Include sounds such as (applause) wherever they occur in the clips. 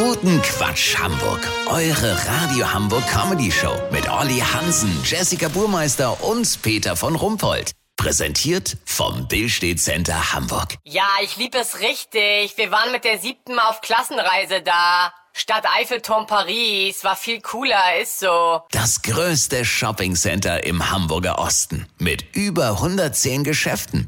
Guten Quatsch Hamburg. Eure Radio Hamburg Comedy Show mit Olli Hansen, Jessica Burmeister und Peter von Rumpold. Präsentiert vom Billstedt Center Hamburg. Ja, ich lieb es richtig. Wir waren mit der siebten Mal auf Klassenreise da. Stadt Eiffelturm Paris war viel cooler, ist so. Das größte Shoppingcenter im Hamburger Osten mit über 110 Geschäften.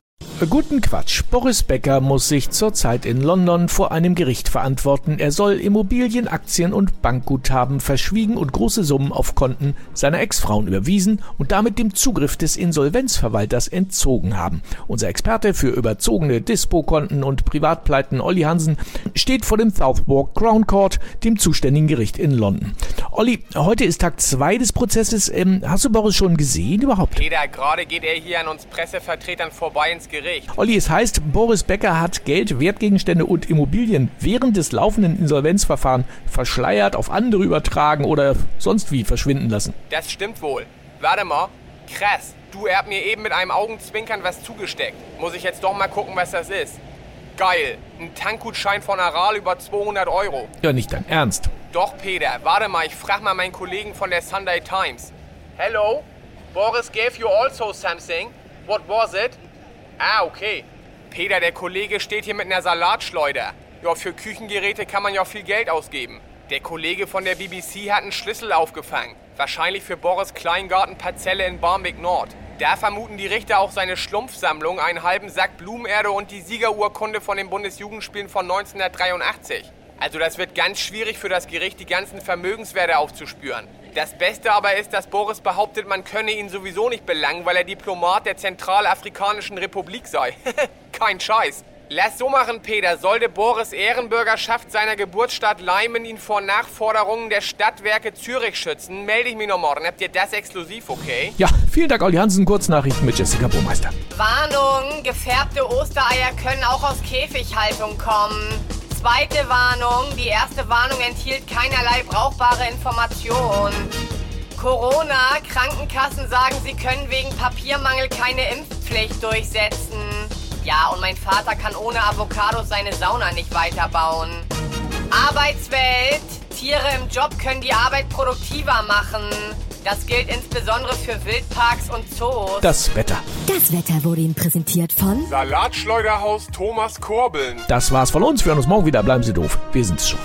Guten Quatsch. Boris Becker muss sich zurzeit in London vor einem Gericht verantworten. Er soll Immobilien, Aktien und Bankguthaben verschwiegen und große Summen auf Konten seiner Ex-Frauen überwiesen und damit dem Zugriff des Insolvenzverwalters entzogen haben. Unser Experte für überzogene Dispo-Konten und Privatpleiten, Olli Hansen, steht vor dem Southwark Crown Court, dem zuständigen Gericht in London. Olli, heute ist Tag zwei des Prozesses. Ähm, hast du Boris schon gesehen überhaupt? Peter, gerade geht er hier an uns Pressevertretern vorbei ins Gericht. Olli, es heißt, Boris Becker hat Geld, Wertgegenstände und Immobilien während des laufenden Insolvenzverfahrens verschleiert, auf andere übertragen oder sonst wie verschwinden lassen. Das stimmt wohl. Warte mal. Krass. Du, er hat mir eben mit einem Augenzwinkern was zugesteckt. Muss ich jetzt doch mal gucken, was das ist. Geil. Ein Tankgutschein von Aral über 200 Euro. Ja, nicht dein Ernst. Doch, Peter. Warte mal, ich frag mal meinen Kollegen von der Sunday Times. Hello? Boris gave you also something. What was it? Ah, okay. Peter, der Kollege steht hier mit einer Salatschleuder. Ja, für Küchengeräte kann man ja viel Geld ausgeben. Der Kollege von der BBC hat einen Schlüssel aufgefangen. Wahrscheinlich für Boris Kleingartenparzelle in Barmbek Nord. Da vermuten die Richter auch seine Schlumpfsammlung, einen halben Sack Blumenerde und die Siegerurkunde von den Bundesjugendspielen von 1983. Also das wird ganz schwierig für das Gericht, die ganzen Vermögenswerte aufzuspüren. Das Beste aber ist, dass Boris behauptet, man könne ihn sowieso nicht belangen, weil er Diplomat der Zentralafrikanischen Republik sei. (laughs) Kein Scheiß. Lass so machen, Peter. Sollte Boris Ehrenbürgerschaft seiner Geburtsstadt Leimen ihn vor Nachforderungen der Stadtwerke Zürich schützen, melde ich mich noch morgen. Habt ihr das exklusiv, okay? Ja, vielen Dank, Olli Hansen. Kurznachrichten mit Jessica Burmeister. Warnung, gefärbte Ostereier können auch aus Käfighaltung kommen. Zweite Warnung, die erste Warnung enthielt keinerlei brauchbare Informationen. Corona, Krankenkassen sagen, sie können wegen Papiermangel keine Impfpflicht durchsetzen. Ja, und mein Vater kann ohne Avocados seine Sauna nicht weiterbauen. Arbeitswelt, Tiere im Job können die Arbeit produktiver machen. Das gilt insbesondere für Wildparks und Zoos. Das Wetter. Das Wetter wurde Ihnen präsentiert von Salatschleuderhaus Thomas Korbeln. Das war's von uns. Wir hören uns morgen wieder. Bleiben Sie doof. Wir sind's schon.